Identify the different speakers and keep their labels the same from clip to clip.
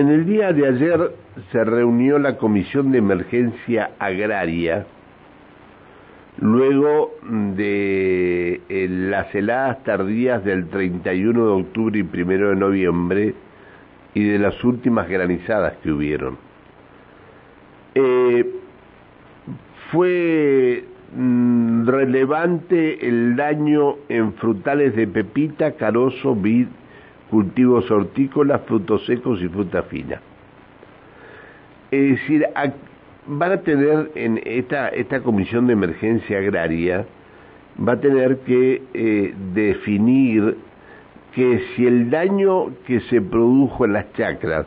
Speaker 1: En el día de ayer se reunió la Comisión de Emergencia Agraria luego de eh, las heladas tardías del 31 de octubre y 1 de noviembre y de las últimas granizadas que hubieron. Eh, fue mm, relevante el daño en frutales de pepita, carozo, vid, cultivos hortícolas, frutos secos y fruta fina. Es decir, van a tener en esta, esta comisión de emergencia agraria, va a tener que eh, definir que si el daño que se produjo en las chacras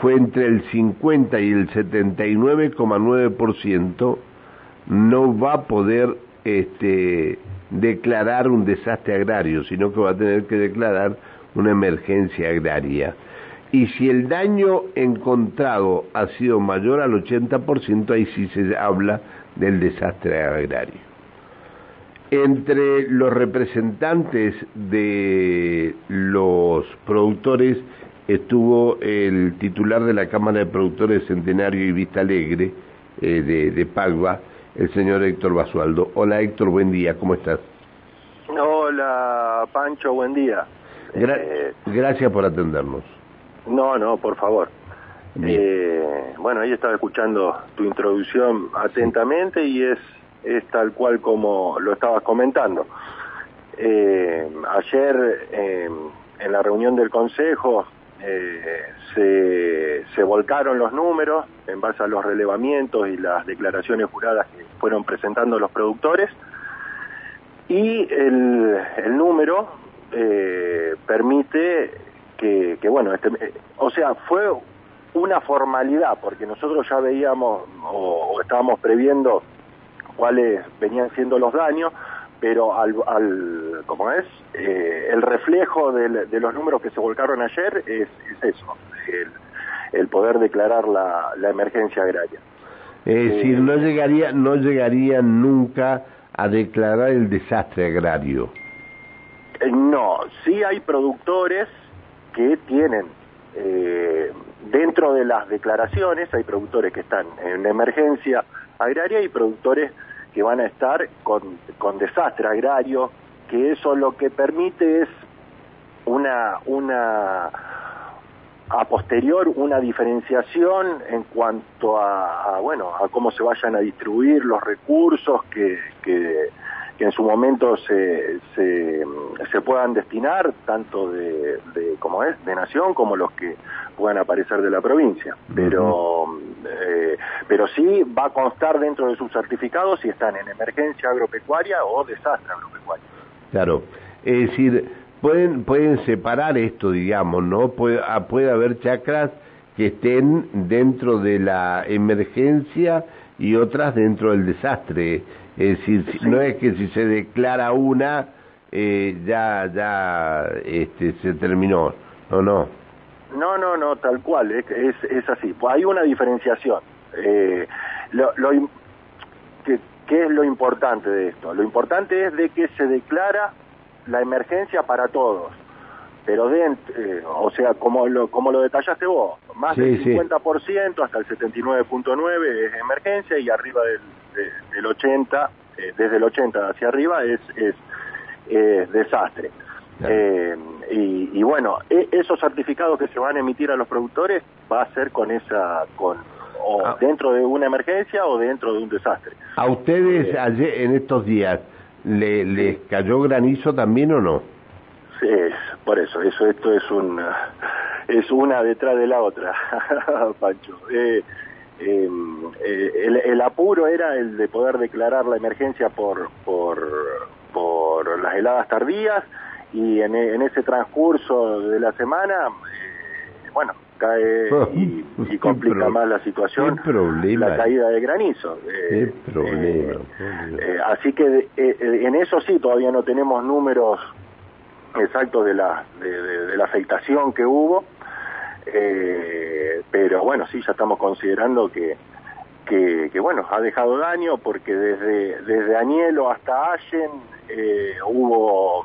Speaker 1: fue entre el 50 y el 79,9%, no va a poder este, declarar un desastre agrario, sino que va a tener que declarar una emergencia agraria. Y si el daño encontrado ha sido mayor al 80%, ahí sí se habla del desastre agrario. Entre los representantes de los productores estuvo el titular de la Cámara de Productores Centenario y Vista Alegre eh, de, de Pagua, el señor Héctor Basualdo. Hola Héctor, buen día, ¿cómo estás?
Speaker 2: Hola Pancho, buen día.
Speaker 1: Eh, gracias por atendernos.
Speaker 2: No, no, por favor. Eh, bueno, ahí estaba escuchando tu introducción atentamente y es, es tal cual como lo estabas comentando. Eh, ayer en la reunión del Consejo se, se volcaron los números en base a los relevamientos y las declaraciones juradas que fueron presentando los productores y el, el número eh, permite que, bueno, este, eh, o sea, fue una formalidad, porque nosotros ya veíamos o, estábamos previendo cuáles venían siendo los daños, pero al, al como es, eh, el reflejo de los números que se volcaron ayer es, eso, el, poder declarar la, la emergencia agraria.
Speaker 1: Es decir, no llegaría, no llegaría nunca a declarar el desastre agrario.
Speaker 2: Eh, no, sí hay productores que tienen, eh, dentro de las declaraciones, hay productores que están en emergencia agraria y productores que van a estar con, con desastre agrario, que eso lo que permite es una, una a posterior una diferenciación en cuanto a, bueno a cómo se vayan a distribuir los recursos que, que, que en su momento se, se, se, puedan destinar tanto de, de como es de nación como los que puedan aparecer de la provincia. Pero eh, pero sí va a constar dentro de sus certificados si están en emergencia agropecuaria o desastre agropecuario.
Speaker 1: Claro. Es decir pueden pueden separar esto digamos no puede ah, puede haber chacras que estén dentro de la emergencia y otras dentro del desastre es decir, no es que si se declara una, eh, ya, ya este, se terminó, no, no.
Speaker 2: No, no, no, tal cual, es, es, así. Pues hay una diferenciación. Eh, lo, lo, ¿qué, ¿Qué es lo importante de esto? Lo importante es de que se declara la emergencia para todos pero dentro, eh, o sea, como lo, como lo detallaste vos, más del 50% hasta el 79.9 es emergencia y arriba del, del 80, eh, desde el 80 hacia arriba es, es, desastre. Eh, y, bueno, e, esos certificados que se van a emitir a los productores va a ser con esa, con o ah. dentro de una emergencia o dentro de un desastre.
Speaker 1: ¿A ustedes ayer, en estos días le, les cayó granizo también o no?
Speaker 2: Es, por eso, eso esto es un es una detrás de la otra, Pancho. Eh, eh, el, el, apuro era el de poder declarar la emergencia por por, por las heladas tardías y en, en ese transcurso de la semana, eh, bueno, cae y, y complica más la situación la caída de granizo.
Speaker 1: Eh, problema,
Speaker 2: eh, así que en eso sí todavía no tenemos números exactos de la, de, la afectación que hubo, eh, pero bueno, sí, ya estamos considerando que, que, bueno, ha dejado daño porque desde, desde Añelo hasta Allen eh, hubo,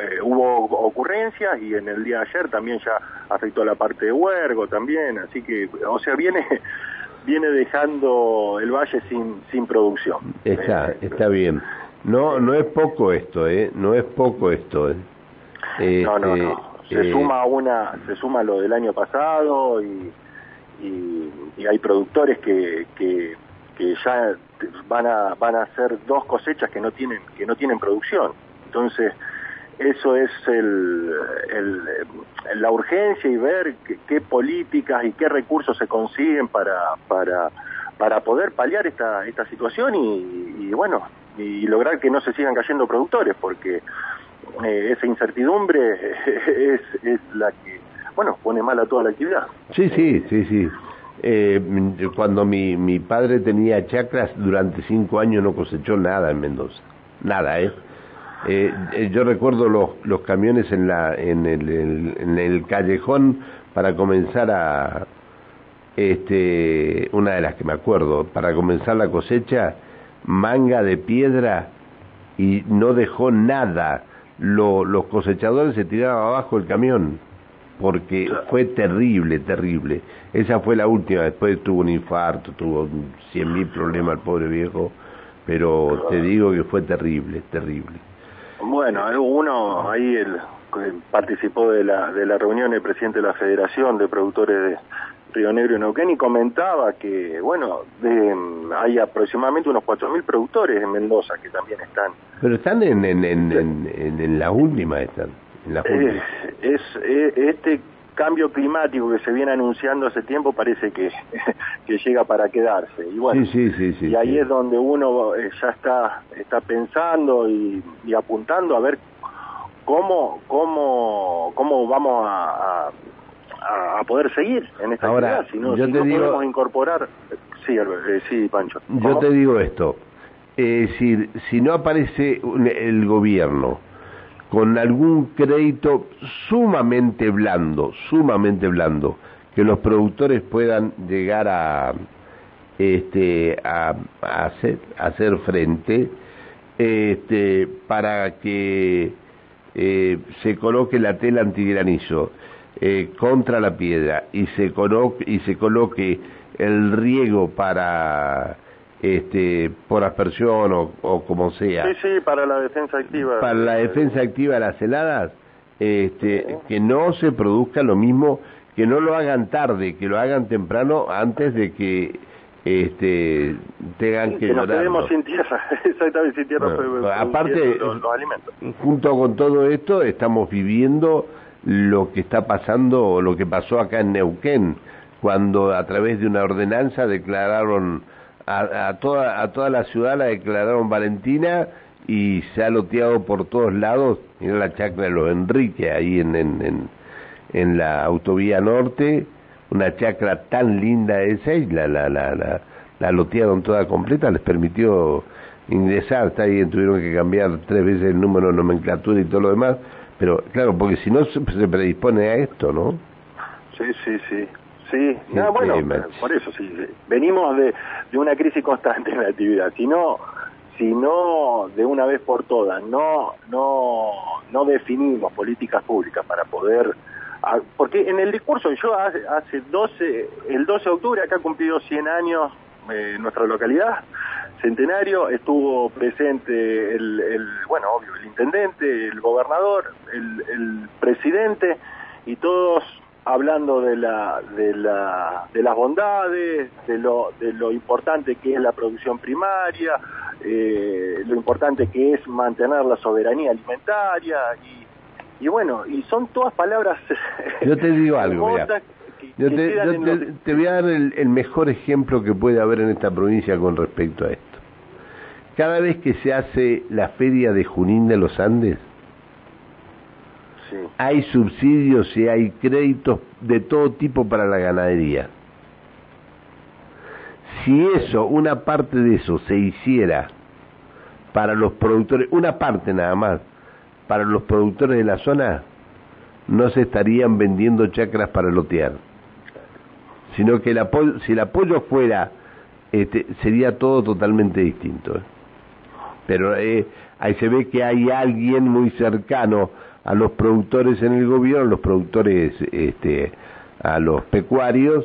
Speaker 2: eh, hubo ocurrencias y en el día de ayer también ya afectó a la parte de Huergo también, así que, o sea, viene viene dejando el valle sin sin producción.
Speaker 1: Está, está bien. No, no es poco esto, ¿eh? No es poco esto, ¿eh?
Speaker 2: no, no, no. Se eh, suma una, se suma lo del año pasado y, y, hay productores que, que, que ya van a van a hacer dos cosechas que no tienen que no tienen producción. Entonces eso es el, el, la urgencia y ver qué, políticas y qué recursos se consiguen para para para poder paliar esta esta situación y, y bueno y lograr que no se sigan cayendo productores porque eh, esa incertidumbre es, es la que bueno pone mal a toda la actividad.
Speaker 1: Sí sí sí sí. Eh, cuando mi, mi padre tenía chacras durante cinco años no cosechó nada en Mendoza. Nada eh, eh yo recuerdo los, los camiones en la en el, en el callejón para comenzar a este una de las que me acuerdo para comenzar la cosecha manga de piedra y no dejó nada. Los cosechadores se tiraban abajo el camión porque fue terrible, terrible. Esa fue la última, después tuvo un infarto, tuvo cien mil problemas el pobre viejo, pero te digo que fue terrible, terrible.
Speaker 2: Bueno, uno ahí el, participó de la, de la reunión el presidente de la Federación de Productores de, Río Negro y Neuquén y comentaba que, bueno, de, hay aproximadamente unos 4.000 productores en Mendoza que también están.
Speaker 1: Pero están en, en, en, en, en la última, están. En la
Speaker 2: es, es, este cambio climático que se viene anunciando hace tiempo parece que, que llega para quedarse. Y bueno,
Speaker 1: sí, sí, sí,
Speaker 2: y ahí es donde uno eh, ya está, está pensando y, y apuntando a ver cómo, cómo, cómo vamos a a, poder seguir en esta
Speaker 1: Ahora,
Speaker 2: si no, si podemos incorporar... Sí, eh, sí, Pancho.
Speaker 1: Yo te digo esto, es decir, si no aparece el gobierno con algún crédito sumamente blando, sumamente blando, que los productores puedan llegar a este a, hacer, hacer frente este para que eh, se coloque la tela antigranizo eh, contra la piedra y se coloque, y se coloque el riego para este por aspersión o, como sea.
Speaker 2: Sí, sí, para la defensa activa.
Speaker 1: Para la defensa activa de las heladas, este, que no se produzca lo mismo, que no lo hagan tarde, que lo hagan temprano antes de que este tengan que,
Speaker 2: que nos quedemos sin tierra, exactamente sin tierra.
Speaker 1: aparte, junto con todo esto, estamos viviendo lo que está pasando o lo que pasó acá en Neuquén, cuando a través de una ordenanza declararon a, toda, a toda la ciudad la declararon Valentina y se ha loteado por todos lados, mira la chacra de los Enrique ahí en, en, en, la autovía norte, una chacra tan linda esa y la, la, la, la, la lotearon toda completa, les permitió ingresar, está ahí, tuvieron que cambiar tres veces el número de nomenclatura y todo lo demás, pero claro, porque si no se, predispone a esto, ¿no?
Speaker 2: Sí, sí, sí. Sí, no, bueno, por eso sí, venimos de, de una crisis constante en la actividad. Si no, si no de una vez por todas no no no definimos políticas públicas para poder porque en el discurso yo hace, hace 12 el 12 de octubre acá ha cumplido 100 años eh, nuestra localidad centenario estuvo presente el, el, bueno obvio el intendente el gobernador el, el presidente y todos hablando de la de la de las bondades de lo de lo importante que es la producción primaria eh, lo importante que es mantener la soberanía alimentaria y, y bueno y son todas palabras
Speaker 1: yo te digo algo yo, te, te, voy a dar el, mejor ejemplo que puede haber en esta provincia con respecto a esto. Cada vez que se hace la feria de Junín de los Andes, hay subsidios y hay créditos de todo tipo para la ganadería. Si eso, una parte de eso se hiciera para los productores, una parte nada más, para los productores de la zona, no se estarían vendiendo chacras para lotear sino que el apoyo, si el apoyo fuera, este, sería todo totalmente distinto. ¿eh? Pero eh, ahí se ve que hay alguien muy cercano a los productores en el gobierno, los productores, este, a los pecuarios,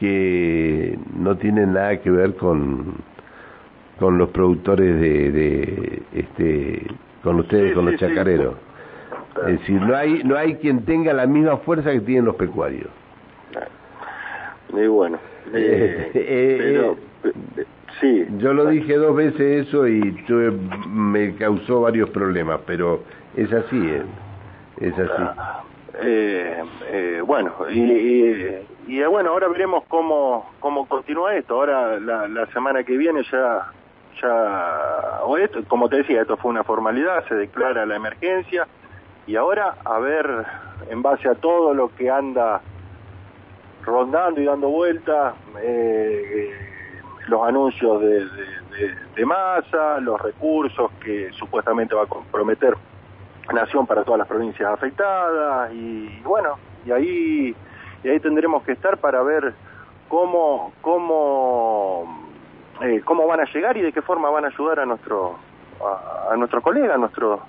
Speaker 1: que no tienen nada que ver con, con los productores de, de este, con ustedes, con los chacareros. Es decir, no hay, no hay quien tenga la misma fuerza que tienen los pecuarios.
Speaker 2: Muy bueno. Eh, eh, pero,
Speaker 1: eh, sí. Yo lo dije dos veces eso y tuve, me causó varios problemas, pero es así, es así.
Speaker 2: Ah, bueno, y, y, bueno, ahora veremos cómo, cómo continúa esto. Ahora, la, la semana que viene ya, ya, o esto, como te decía, esto fue una formalidad, se declara la emergencia y ahora a ver, en base a todo lo que anda rondando y dando vueltas, eh, los anuncios de, de, masa, los recursos que supuestamente va a comprometer Nación para todas las provincias afectadas y bueno, y ahí, y ahí tendremos que estar para ver cómo, cómo, eh, cómo van a llegar y de qué forma van a ayudar a nuestro a, nuestro colega, a nuestro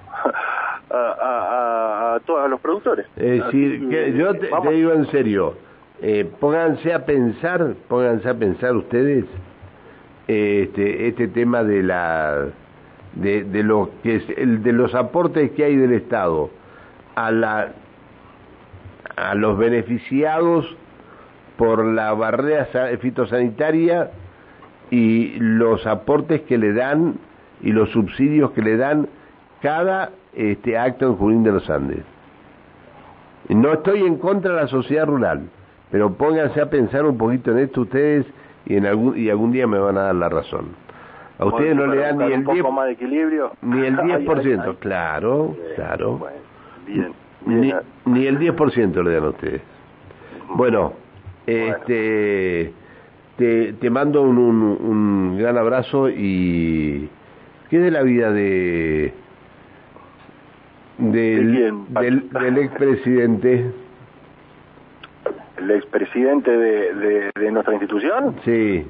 Speaker 2: a, a, a, todos los productores.
Speaker 1: Es decir, que yo te, digo en serio, eh, pónganse a pensar, pónganse a pensar ustedes este, este tema de la de, de lo que es el de los aportes que hay del Estado a la a los beneficiados por la barrera fitosanitaria y los aportes que le dan y los subsidios que le dan cada este acto en Junín de los Andes. No estoy en contra de la sociedad rural, pero pónganse a pensar un poquito en esto ustedes y en algún y algún día me van a dar la razón. A ustedes no le dan ni el 10
Speaker 2: más de equilibrio.
Speaker 1: Ni el 10%, claro, claro. ni, ni, el 10% le dan a ustedes. Bueno, este te, te mando un, un, un gran abrazo y ¿qué de la vida de del, del, del expresidente.
Speaker 2: ¿El expresidente de, de, de nuestra institución?
Speaker 1: Sí.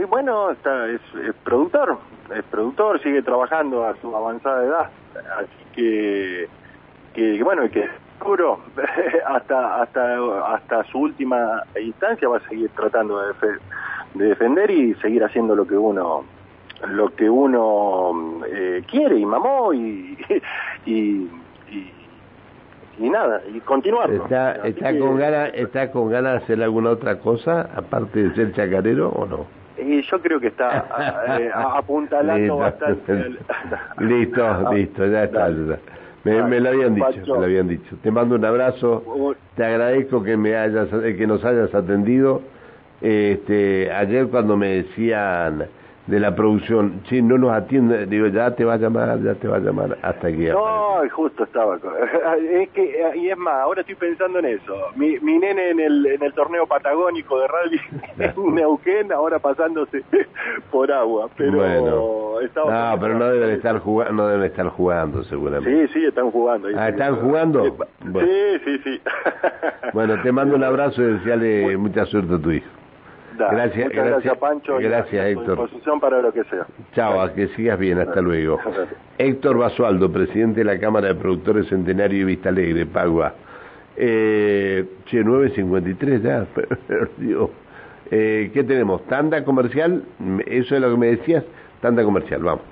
Speaker 2: Y bueno, está, es, productor, es productor, sigue trabajando a su avanzada edad, así que, que bueno, que seguro hasta hasta hasta su última instancia va a seguir tratando de, de defender y seguir haciendo lo que uno lo que uno eh, quiere y mamó y, y, y, nada, y continuar.
Speaker 1: ¿Está, está, con ganas, ¿Está con ganas de hacer alguna otra cosa aparte de ser chacarero o no?
Speaker 2: Y yo creo que está eh, apuntalando bastante.
Speaker 1: listo, listo, ya está. Me, me, lo habían dicho, me lo habían dicho. Te mando un abrazo, te agradezco que me hayas, que nos hayas atendido. Este, ayer cuando me decían de la producción, si no nos atiende, digo, ya te va a llamar, ya te va a llamar, hasta que...
Speaker 2: No, justo estaba, es que, y es más, ahora estoy pensando en eso, mi, mi nene en el, en el torneo patagónico de rally en Neuquén, ahora pasándose por agua, pero...
Speaker 1: Bueno, no, pero no deben estar jugando, no deben estar jugando seguramente.
Speaker 2: Sí, sí, están jugando.
Speaker 1: Ah, ¿están jugando?
Speaker 2: Sí, sí, sí.
Speaker 1: bueno, te mando un abrazo y deseale mucha suerte a tu hijo
Speaker 2: gracias, gracias, Pancho.
Speaker 1: Gracias, Héctor.
Speaker 2: disposición para lo que sea.
Speaker 1: Chao, que sigas bien, hasta luego. Héctor Basualdo, presidente de la Cámara de Productores Centenario y Vista Alegre, Pagua. Eh, che, 9.53 ya, Dios. Eh, ¿Qué tenemos? ¿Tanda comercial? ¿Eso es lo que me decías? Tanda comercial, vamos.